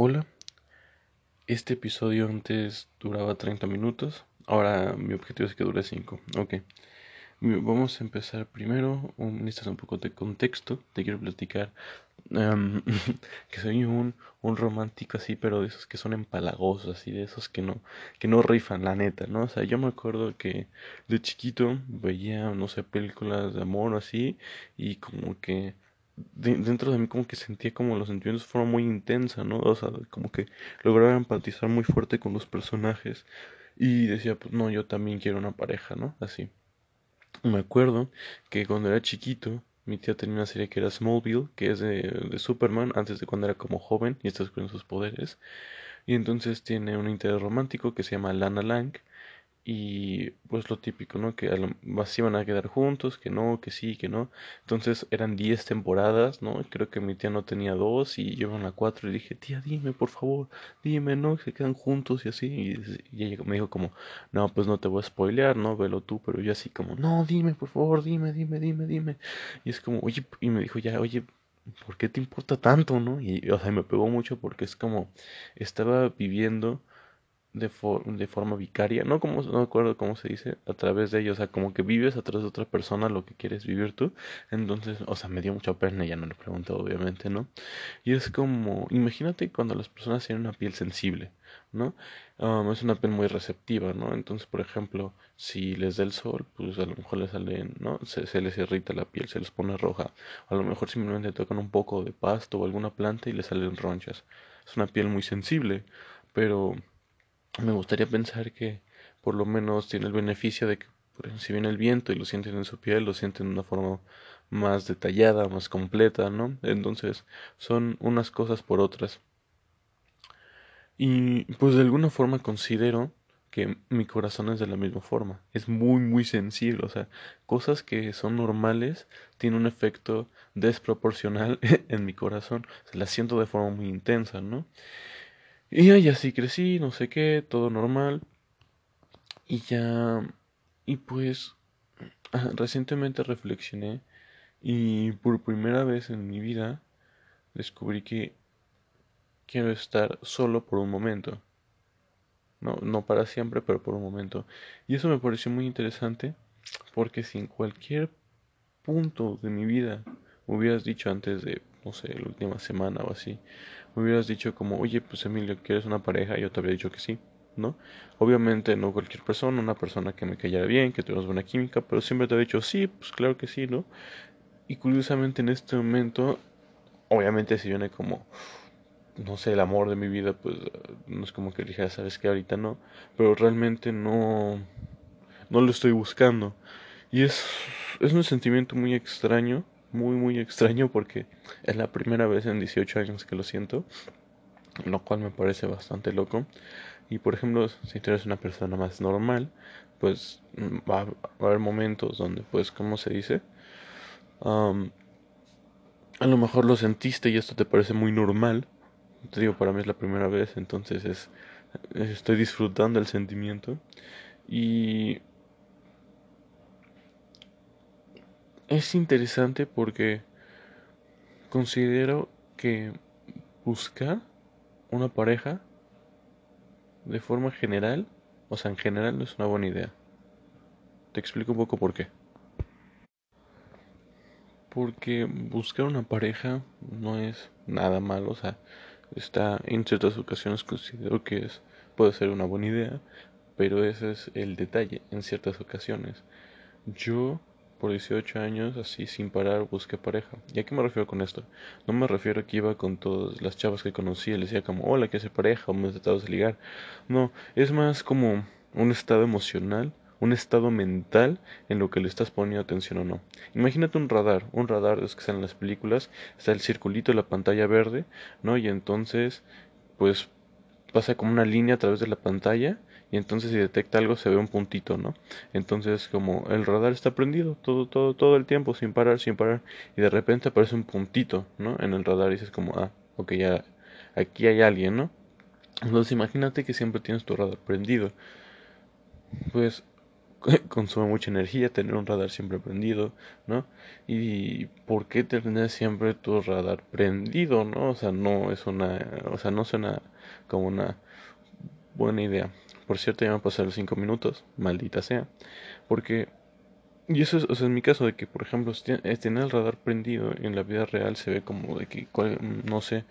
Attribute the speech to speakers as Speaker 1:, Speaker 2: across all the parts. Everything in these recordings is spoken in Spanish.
Speaker 1: Hola, este episodio antes duraba 30 minutos, ahora mi objetivo es que dure 5. Ok, vamos a empezar primero, un, necesitas un poco de contexto, te quiero platicar em, que soy un, un romántico así, pero de esos que son empalagosos, así, de esos que no, que no rifan, la neta, ¿no? O sea, yo me acuerdo que de chiquito veía, no sé, películas de amor así, y como que dentro de mí como que sentía como los sentimientos de forma muy intensa, ¿no? O sea, como que lograba empatizar muy fuerte con los personajes y decía, pues no, yo también quiero una pareja, ¿no? Así. Me acuerdo que cuando era chiquito, mi tía tenía una serie que era Smallville, que es de, de Superman, antes de cuando era como joven y está descubriendo sus poderes. Y entonces tiene un interés romántico que se llama Lana Lang y pues lo típico, ¿no? Que así van a quedar juntos, que no, que sí, que no. Entonces eran 10 temporadas, ¿no? Creo que mi tía no tenía dos y llevan a cuatro y dije, tía, dime, por favor, dime, ¿no? Que se quedan juntos y así. Y, ella me dijo como, no, pues no te voy a spoilear, ¿no? Velo tú, pero yo así como, no, dime, por favor, dime, dime, dime, dime. Y es como, oye, y me dijo ya, oye, ¿por qué te importa tanto, no? Y, o sea, me pegó mucho porque es como, estaba viviendo de, de forma vicaria, no como no acuerdo cómo se dice, a través de ellos, o sea, como que vives a través de otra persona lo que quieres vivir tú. Entonces, o sea, me dio mucha pena, ya no le pregunto, obviamente, ¿no? Y es como, imagínate cuando las personas tienen una piel sensible, ¿no? Um, es una piel muy receptiva, ¿no? Entonces, por ejemplo, si les da el sol, pues a lo mejor les salen, ¿no? Se, se les irrita la piel, se les pone roja. A lo mejor simplemente tocan un poco de pasto o alguna planta y les salen ronchas. Es una piel muy sensible, pero me gustaría pensar que por lo menos tiene el beneficio de que si viene el viento y lo sienten en su piel, lo sienten de una forma más detallada, más completa, ¿no? Entonces son unas cosas por otras. Y pues de alguna forma considero que mi corazón es de la misma forma. Es muy, muy sensible. O sea, cosas que son normales tienen un efecto desproporcional en mi corazón. Se las siento de forma muy intensa, ¿no? Y ahí así crecí, no sé qué, todo normal. Y ya... Y pues... Recientemente reflexioné y por primera vez en mi vida descubrí que quiero estar solo por un momento. No, no para siempre, pero por un momento. Y eso me pareció muy interesante porque si en cualquier punto de mi vida hubieras dicho antes de, no sé, la última semana o así, me hubieras dicho como, oye, pues Emilio, ¿quieres una pareja? Yo te habría dicho que sí, ¿no? Obviamente no cualquier persona, una persona que me cayera bien, que tuviéramos buena química, pero siempre te he dicho, sí, pues claro que sí, ¿no? Y curiosamente en este momento, obviamente si viene como, no sé, el amor de mi vida, pues no es como que dije, sabes que ahorita no, pero realmente no, no lo estoy buscando. Y es, es un sentimiento muy extraño muy muy extraño porque es la primera vez en 18 años que lo siento, lo cual me parece bastante loco. Y por ejemplo, si tú eres una persona más normal, pues mm, va, a haber momentos donde, pues, ¿cómo se dice? a lo mejor lo sentiste y esto te parece muy normal. Te digo, para mí es la primera vez, entonces es, estoy disfrutando el sentimiento. Y es interesante porque considero que buscar una pareja de forma general, o sea, en general no es una buena idea. Te explico un poco por qué. Porque buscar una pareja no es nada malo, o sea, está en ciertas ocasiones considero que es puede ser una buena idea, pero ese es el detalle en ciertas ocasiones. Yo por 18 años, así sin parar, busqué pareja. ¿Y a qué me refiero con esto? No me refiero a que iba con todas las chavas que conocí y les decía como, hola, ¿qué hace pareja? O me tratado de ligar. No, es más como un estado emocional, un estado mental en lo que le estás poniendo atención o no. Imagínate un radar, un radar los que están en las películas, está el circulito la pantalla verde, ¿no? Y entonces, pues pasa como una línea a través de la pantalla y entonces si detecta algo se ve un puntito, ¿no? Entonces como el radar está prendido todo, todo, todo el tiempo sin parar, sin parar y de repente aparece un puntito, ¿no? En el radar y dices como, ah, ok, ya aquí hay alguien, ¿no? Entonces imagínate que siempre tienes tu radar prendido. Pues consume mucha energía tener un radar siempre prendido, ¿no? Y ¿por qué tener siempre tu radar prendido, no? O sea, no es una, o sea, no suena como una buena idea. Por cierto, ya me pasar los 5 minutos, maldita sea, porque y eso es, o sea, en mi caso de que, por ejemplo, tener el radar prendido en la vida real se ve como de que, no sé,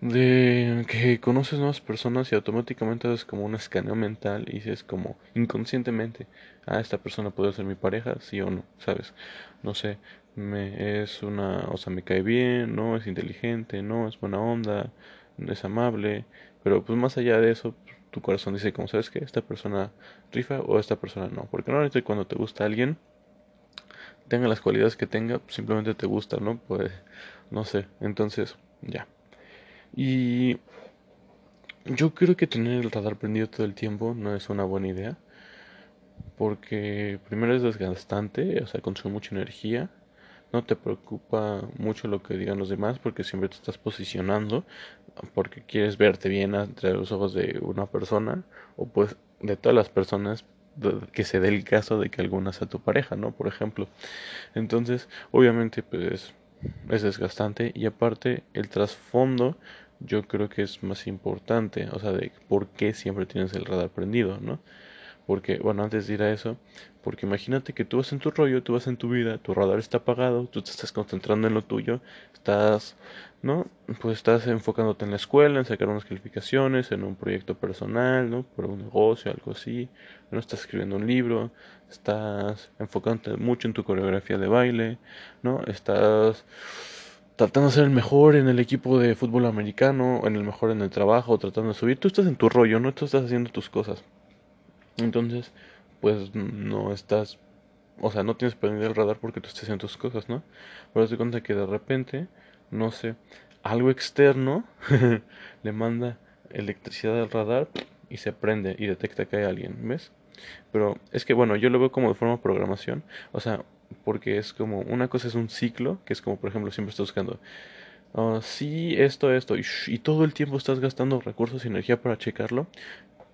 Speaker 1: de que conoces nuevas personas y automáticamente haces como un escaneo mental y dices como inconscientemente, ah, esta persona puede ser mi pareja, sí o no, ¿sabes? No sé, me es una, o sea, me cae bien, no, es inteligente, no, es buena onda, es amable, pero pues más allá de eso, tu corazón dice como, ¿sabes que Esta persona rifa o esta persona no, porque normalmente cuando te gusta alguien, tenga las cualidades que tenga, simplemente te gusta, ¿no? Pues, no sé, entonces, ya. Y yo creo que tener el radar prendido todo el tiempo no es una buena idea. Porque primero es desgastante, o sea, consume mucha energía. No te preocupa mucho lo que digan los demás porque siempre te estás posicionando porque quieres verte bien entre los ojos de una persona o pues de todas las personas que se dé el caso de que alguna sea tu pareja, ¿no? Por ejemplo. Entonces, obviamente, pues es desgastante y aparte el trasfondo yo creo que es más importante, o sea, de por qué siempre tienes el radar prendido, ¿no? Porque, bueno, antes de ir a eso, porque imagínate que tú vas en tu rollo, tú vas en tu vida, tu radar está apagado, tú te estás concentrando en lo tuyo, estás, ¿no? Pues estás enfocándote en la escuela, en sacar unas calificaciones, en un proyecto personal, ¿no? Por un negocio, algo así, no estás escribiendo un libro, estás enfocándote mucho en tu coreografía de baile, ¿no? Estás tratando de ser el mejor en el equipo de fútbol americano, en el mejor en el trabajo, tratando de subir. Tú estás en tu rollo, ¿no? Tú estás haciendo tus cosas. Entonces, pues no estás, o sea, no tienes prendido el radar porque tú estás haciendo tus cosas, ¿no? Pero te cuenta que de repente, no sé, algo externo le manda electricidad al radar y se prende y detecta que hay alguien, ¿ves? Pero es que bueno, yo lo veo como de forma programación, o sea, porque es como una cosa es un ciclo, que es como por ejemplo siempre estás buscando uh, sí, esto, esto, y, todo el tiempo estás gastando recursos y energía para checarlo.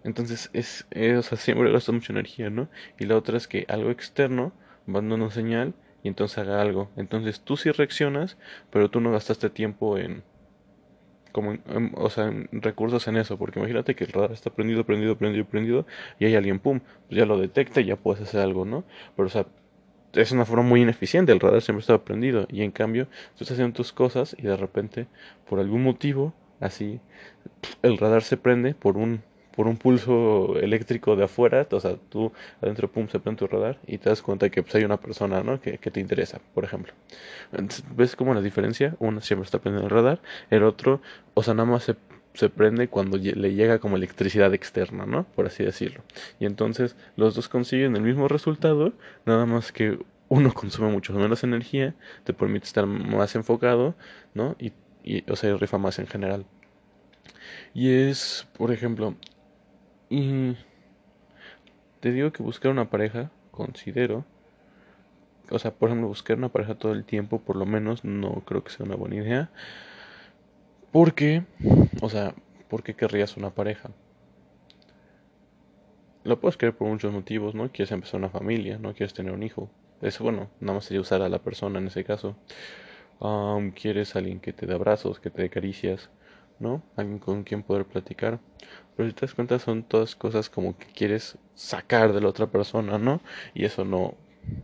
Speaker 1: Entonces es, o sea, siempre gastas mucha energía, ¿no? Y la otra es que algo externo manda una señal y entonces haga algo. Entonces tú sí reaccionas, pero tú no gastaste tiempo en, como o sea, en recursos en eso, porque imagínate que el radar está prendido, prendido, prendido, prendido, y hay alguien, pum, pues ya lo detecta y ya puedes hacer algo, ¿no? Pero, o sea, es una forma muy ineficiente, el radar siempre está prendido y en cambio tú estás haciendo tus cosas y de repente por algún motivo así el radar se prende por un por un pulso eléctrico de afuera, o sea, tú adentro pum se prende tu radar y te das cuenta que pues, hay una persona, ¿no? Que, te interesa, por ejemplo. ¿Ves cómo la diferencia? Uno siempre está prendiendo el radar, el otro, o sea, nada más se se prende cuando le llega como electricidad externa, ¿no? Por así decirlo. Y entonces los dos consiguen el mismo resultado, nada más que uno consume mucho menos energía, te permite estar más enfocado, ¿no? Y, y o sea, rifa más en general. Y es, por ejemplo, y te digo que buscar una pareja, considero, o sea, por ejemplo, buscar una pareja todo el tiempo, por lo menos, no creo que sea una buena idea. Porque, o sea, ¿por qué querrías una pareja? Lo puedes querer por muchos motivos, ¿no? Quieres empezar una familia, no quieres tener un hijo. Eso, bueno, nada más sería usar a la persona en ese caso. quieres alguien que te dé abrazos, que te dé caricias, ¿no? Alguien con quien poder platicar. Pero si te das cuenta, son todas cosas como que quieres sacar de la otra persona, ¿no? Y eso no,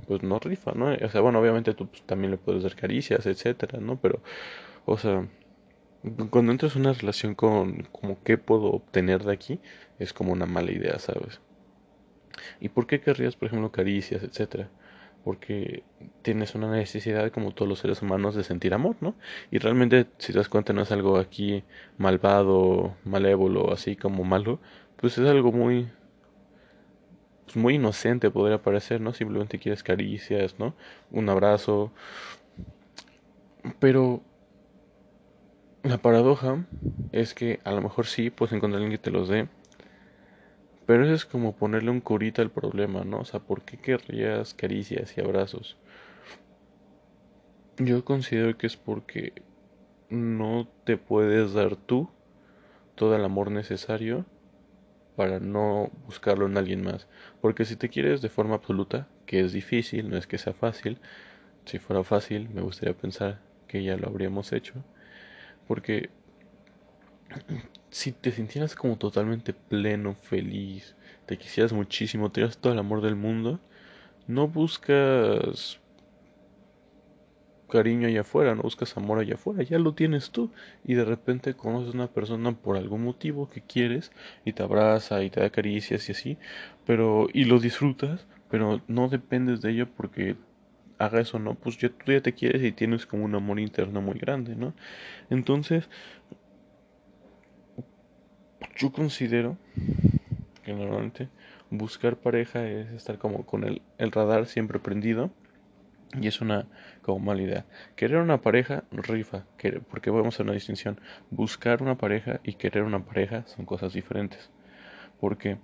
Speaker 1: pues no rifa, ¿no? O sea, bueno, obviamente tú pues, también le puedes dar caricias, etcétera, ¿no? Pero, o sea, cuando entras en una relación con como qué puedo obtener de aquí, es como una mala idea, ¿sabes? ¿Y por qué querrías, por ejemplo, caricias, etcétera? Porque tienes una necesidad, como todos los seres humanos, de sentir amor, ¿no? Y realmente, si te das cuenta, no es algo aquí malvado, malévolo, así como malo, pues es algo muy, pues muy inocente, podría parecer, ¿no? Simplemente quieres caricias, ¿no? Un abrazo. Pero la paradoja es que a lo mejor sí puedes encontrar alguien que te los dé, pero eso es como ponerle un curita al problema, ¿no? O sea, ¿por qué querrías caricias y abrazos? Yo considero que es porque no te puedes dar tú todo el amor necesario para no buscarlo en alguien más. Porque si te quieres de forma absoluta, que es difícil, no es que sea fácil, si fuera fácil me gustaría pensar que ya lo habríamos hecho. Porque si te sintieras como totalmente pleno, feliz, te quisieras muchísimo, tuvieras todo el amor del mundo, no buscas cariño allá afuera, no buscas amor allá afuera, ya lo tienes tú. Y de repente conoces a una persona por algún motivo que quieres y te abraza y te da caricias y así, pero y lo disfrutas, pero no dependes de ello porque haga eso, ¿no? Pues ya, tú ya te quieres y tienes como un amor interno muy grande, ¿no? Entonces, yo considero que normalmente buscar pareja es estar como con el, el radar siempre prendido y es una como mala idea. Querer una pareja rifa, porque vamos a una distinción. Buscar una pareja y querer una pareja son cosas diferentes. Porque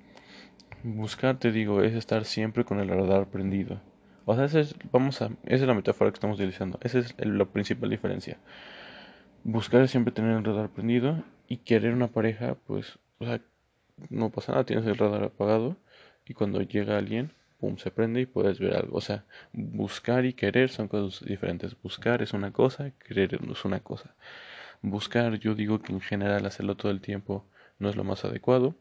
Speaker 1: buscar, te digo, es estar siempre con el radar prendido. O sea, esa es, vamos a, esa es la metáfora que estamos utilizando. Esa es la principal diferencia. Buscar es siempre tener el radar prendido y querer una pareja, pues, o sea, no pasa nada, tienes el radar apagado y cuando llega alguien, pum, se prende y puedes ver algo. O sea, buscar y querer son cosas diferentes. Buscar es una cosa, querer es una cosa. Buscar, yo digo que en general hacerlo todo el tiempo no es lo más adecuado.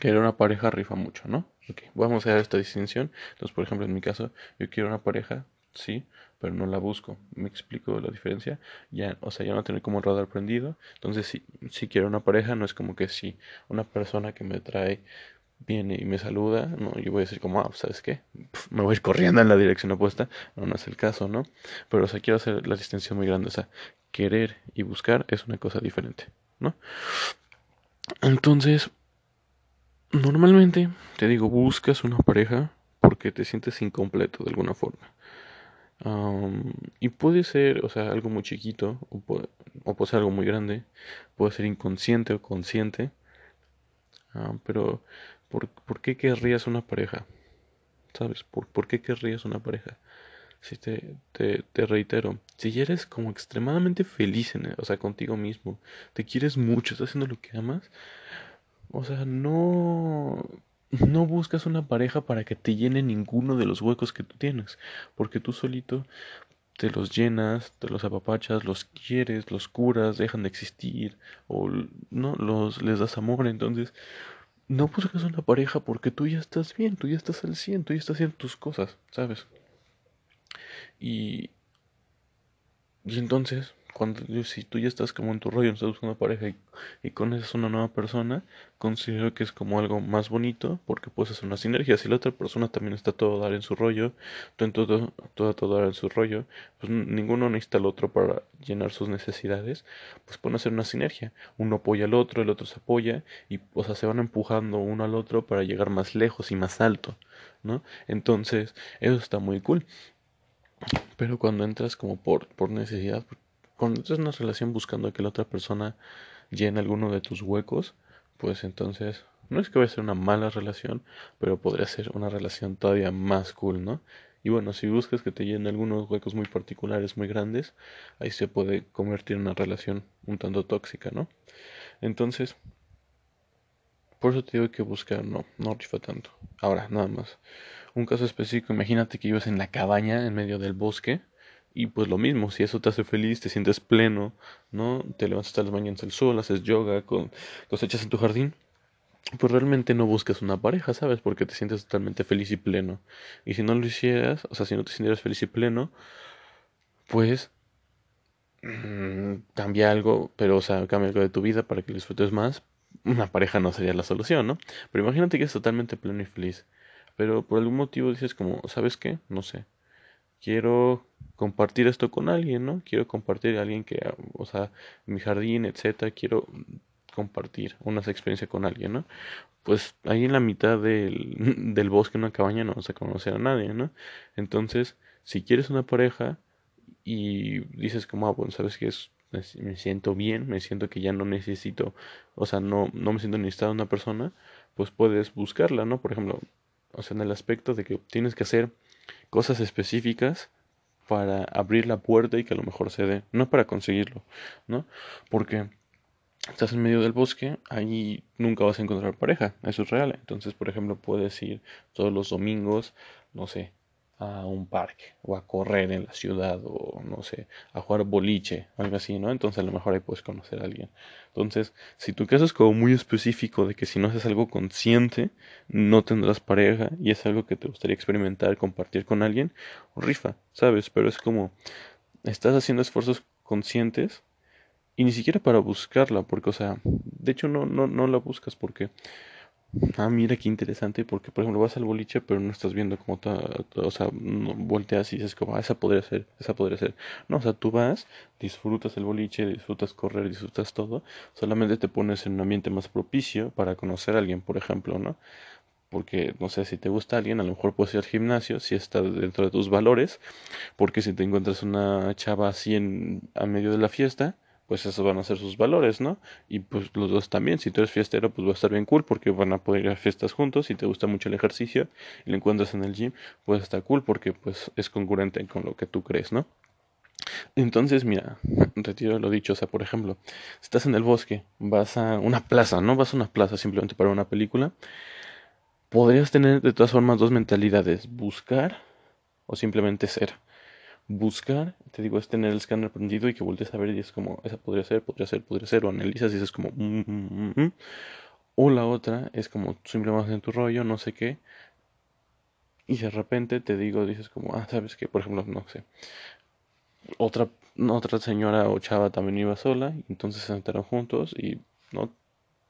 Speaker 1: Querer una pareja rifa mucho, ¿no? Ok, vamos a hacer esta distinción. Entonces, por ejemplo, en mi caso, yo quiero una pareja, sí, pero no la busco. ¿Me explico la diferencia? Ya, o sea, ya no tener como un radar prendido. Entonces, si, si quiero una pareja, no es como que si una persona que me trae viene y me saluda, no, yo voy a decir como, ah, ¿sabes qué? me voy a ir corriendo en la dirección opuesta, no, no es el caso, ¿no? Pero, o sea, quiero hacer la distinción muy grande, o sea, querer y buscar es una cosa diferente, ¿no? Entonces, normalmente, te digo, buscas una pareja porque te sientes incompleto de alguna forma. Y puede ser, o sea, algo muy chiquito, o puede, o puede ser algo muy grande, puede ser inconsciente o consciente, pero ¿Por, ¿por, qué querrías una pareja? ¿Sabes? ¿Por, ¿por qué querrías una pareja? Si te, te, te, reitero, si eres como extremadamente feliz, en, o sea, contigo mismo, te quieres mucho, estás haciendo lo que amas, o sea, no, no buscas una pareja para que te llene ninguno de los huecos que tú tienes, porque tú solito te los llenas, te los apapachas, los quieres, los curas, dejan de existir, o no, los, les das amor, entonces no buscas una pareja porque tú ya estás bien, tú ya estás al 100, tú ya estás haciendo tus cosas, ¿sabes? Y, y entonces, cuando si tú ya estás como en tu rollo, no estás buscando pareja y, y conoces una nueva persona, considero que es como algo más bonito porque puedes hacer una sinergia. Si la otra persona también está todo dar en su rollo, tú en todo, todo, todo dar en su rollo, pues ninguno necesita al otro para llenar sus necesidades, pues pueden hacer una sinergia. Uno apoya al otro, el otro se apoya y, o sea, se van empujando uno al otro para llegar más lejos y más alto, ¿no? Entonces, eso está muy cool. Pero cuando entras como por, por necesidad, cuando estás en una relación buscando que la otra persona llene alguno de tus huecos, pues entonces no es que vaya a ser una mala relación, pero podría ser una relación todavía más cool, ¿no? Y bueno, si buscas que te llene algunos huecos muy particulares, muy grandes, ahí se puede convertir en una relación un tanto tóxica, ¿no? Entonces, por eso te digo que buscar no, no rifa tanto. Ahora, nada más. Un caso específico, imagínate que ibas en la cabaña en medio del bosque y pues lo mismo, si eso te hace feliz, te sientes pleno, ¿no? Te levantas hasta las mañanas al sol, haces yoga, con, cosechas en tu jardín, pues realmente no buscas una pareja, ¿sabes? Porque te sientes totalmente feliz y pleno. Y si no lo hicieras, o sea, si no te sintieras feliz y pleno, pues mmm, cambia algo, pero o sea, cambia algo de tu vida para que lo disfrutes más. Una pareja no sería la solución, ¿no? Pero imagínate que es totalmente pleno y feliz. Pero por algún motivo dices como, ¿sabes qué? No sé quiero compartir esto con alguien, ¿no? Quiero compartir a alguien que, o sea, mi jardín, etcétera, quiero compartir una experiencia con alguien, ¿no? Pues ahí en la mitad del, del bosque, en una cabaña, no vas a conocer a nadie, ¿no? Entonces, si quieres una pareja y dices como, ah, bueno, sabes que es, me siento bien, me siento que ya no necesito, o sea, no, no me siento necesitado de una persona, pues puedes buscarla, ¿no? Por ejemplo, o sea, en el aspecto de que tienes que hacer cosas específicas para abrir la puerta y que a lo mejor se dé, no para conseguirlo, ¿no? Porque estás en medio del bosque, ahí nunca vas a encontrar pareja, eso es real. Entonces, por ejemplo, puedes ir todos los domingos, no sé, a un parque o a correr en la ciudad o no sé, a jugar boliche, algo así, ¿no? Entonces a lo mejor ahí puedes conocer a alguien. Entonces, si tu caso es como muy específico de que si no haces algo consciente, no tendrás pareja y es algo que te gustaría experimentar, compartir con alguien, rifa, ¿sabes? Pero es como, estás haciendo esfuerzos conscientes y ni siquiera para buscarla, porque, o sea, de hecho no, no, no la buscas porque Ah, mira qué interesante, porque por ejemplo vas al boliche, pero no estás viendo como todo, o sea, volteas y dices como, ah, esa podría ser, esa podría ser. No, o sea, tú vas, disfrutas el boliche, disfrutas correr, disfrutas todo, solamente te pones en un ambiente más propicio para conocer a alguien, por ejemplo, ¿no? Porque, no sé, si te gusta alguien, a lo mejor puedes ir al gimnasio, si está dentro de tus valores, porque si te encuentras una chava así en, a medio de la fiesta, pues esos van a ser sus valores, ¿no? Y pues los dos también, si tú eres fiestero, pues va a estar bien cool porque van a poder ir a fiestas juntos, si te gusta mucho el ejercicio y lo encuentras en el gym, pues está cool porque pues es concurrente con lo que tú crees, ¿no? Entonces, mira, retiro lo dicho, o sea, por ejemplo, si estás en el bosque, vas a una plaza, ¿no? Vas a una plaza simplemente para una película, podrías tener de todas formas dos mentalidades, buscar o simplemente ser buscar, te digo, es tener el escáner prendido y que voltees a ver y es como, esa podría ser, podría ser, podría ser, o analizas y es como, mm, mm, mm, o la otra es como, simplemente en tu rollo, no sé qué, y de repente te digo, dices como, ah, sabes que, por ejemplo, no sé, otra, otra señora o chava también iba sola, y entonces se sentaron juntos y, no,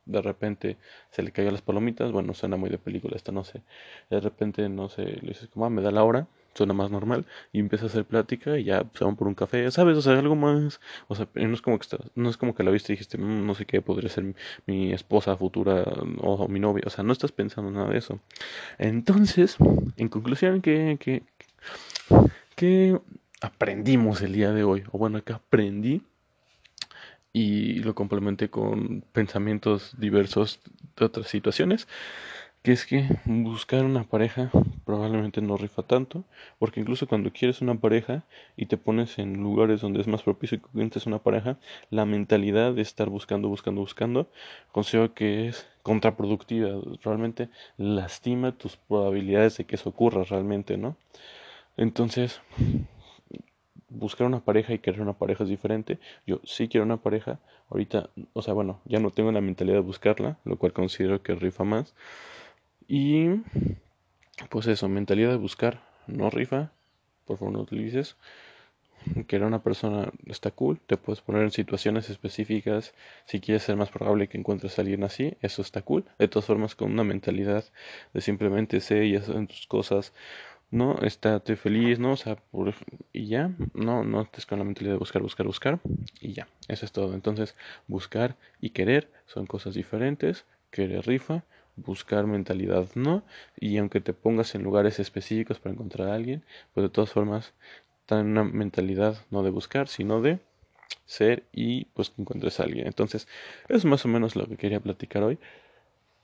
Speaker 1: de repente se le cayó las palomitas, bueno, suena muy de película esta, no sé, de repente, no sé, le dices como, ah, me da la hora, suena más normal y empieza a hacer plática y ya se van por un café, ¿sabes? O sea, algo más, o sea, no es como que no es como que la viste y dijiste, mm, no sé qué, podría ser mi, esposa futura o, mi novia, o sea, no estás pensando nada de eso. Entonces, en conclusión, ¿qué, qué, qué aprendimos el día de hoy? O bueno, que aprendí y lo complementé con pensamientos diversos de otras situaciones que es que buscar una pareja probablemente no rifa tanto, porque incluso cuando quieres una pareja y te pones en lugares donde es más propicio que encuentres una pareja, la mentalidad de estar buscando, buscando, buscando, considero que es contraproductiva, realmente lastima tus probabilidades de que eso ocurra realmente, ¿no? Entonces, buscar una pareja y querer una pareja es diferente. Yo sí quiero una pareja, ahorita, o sea, bueno, ya no tengo la mentalidad de buscarla, lo cual considero que rifa más. Y pues eso, mentalidad de buscar, no rifa, por favor no utilices. Que era una persona está cool, te puedes poner en situaciones específicas si quieres ser más probable que encuentres alguien así, eso está cool. De todas formas, con una mentalidad de simplemente sé y hacer tus cosas, no, estate feliz, no, o sea, y ya, no, no estés con la mentalidad de buscar, buscar, buscar, y ya, eso es todo. Entonces, buscar y querer son cosas diferentes, querer rifa, buscar mentalidad no, y aunque te pongas en lugares específicos para encontrar a alguien, pues de todas formas en una mentalidad no de buscar, sino de ser y pues que encuentres a alguien. Entonces, es más o menos lo que quería platicar hoy.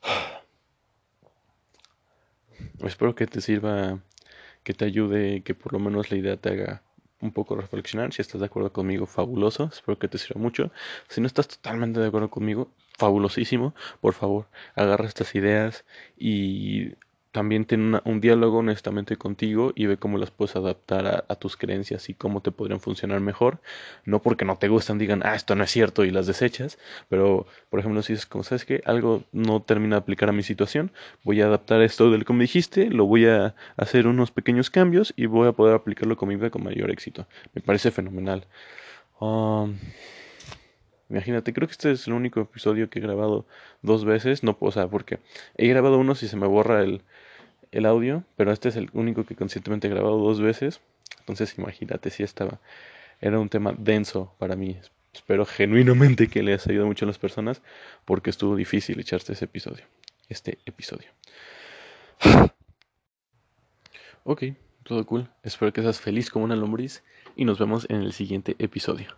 Speaker 1: Espero que te sirva, que te ayude, que por lo menos la idea te haga un poco reflexionar. Si estás de acuerdo conmigo, fabuloso. Espero que te sirva mucho. Si no estás totalmente de acuerdo conmigo, fabulosísimo. Por favor, agarra estas ideas y también ten un diálogo honestamente contigo y ve cómo las puedes adaptar a, tus creencias y cómo te podrían funcionar mejor. No porque no te gustan, digan, ah, esto no es cierto y las desechas, pero por ejemplo, si es como, ¿sabes que Algo no termina de aplicar a mi situación, voy a adaptar esto del como dijiste, lo voy a hacer unos pequeños cambios y voy a poder aplicarlo con mi vida con mayor éxito. Me parece fenomenal. Um, Imagínate, creo que este es el único episodio que he grabado dos veces. No, o sea, porque he grabado uno si se me borra el, el audio, pero este es el único que conscientemente he grabado dos veces. Entonces, imagínate si estaba. Era un tema denso para mí. Espero genuinamente que le haya ayudado mucho a las personas porque estuvo difícil echarse ese episodio. Este episodio. ok, todo cool. Espero que seas feliz como una lombriz y nos vemos en el siguiente episodio.